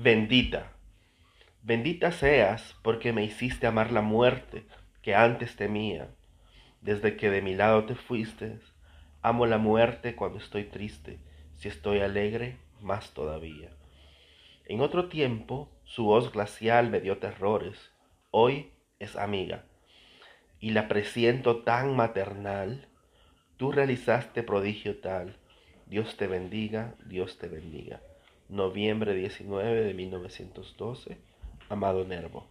Bendita, bendita seas porque me hiciste amar la muerte que antes temía. Desde que de mi lado te fuiste, amo la muerte cuando estoy triste, si estoy alegre, más todavía. En otro tiempo su voz glacial me dio terrores, hoy es amiga, y la presiento tan maternal. Tú realizaste prodigio tal, Dios te bendiga, Dios te bendiga noviembre 19 de 1912, Amado Nervo.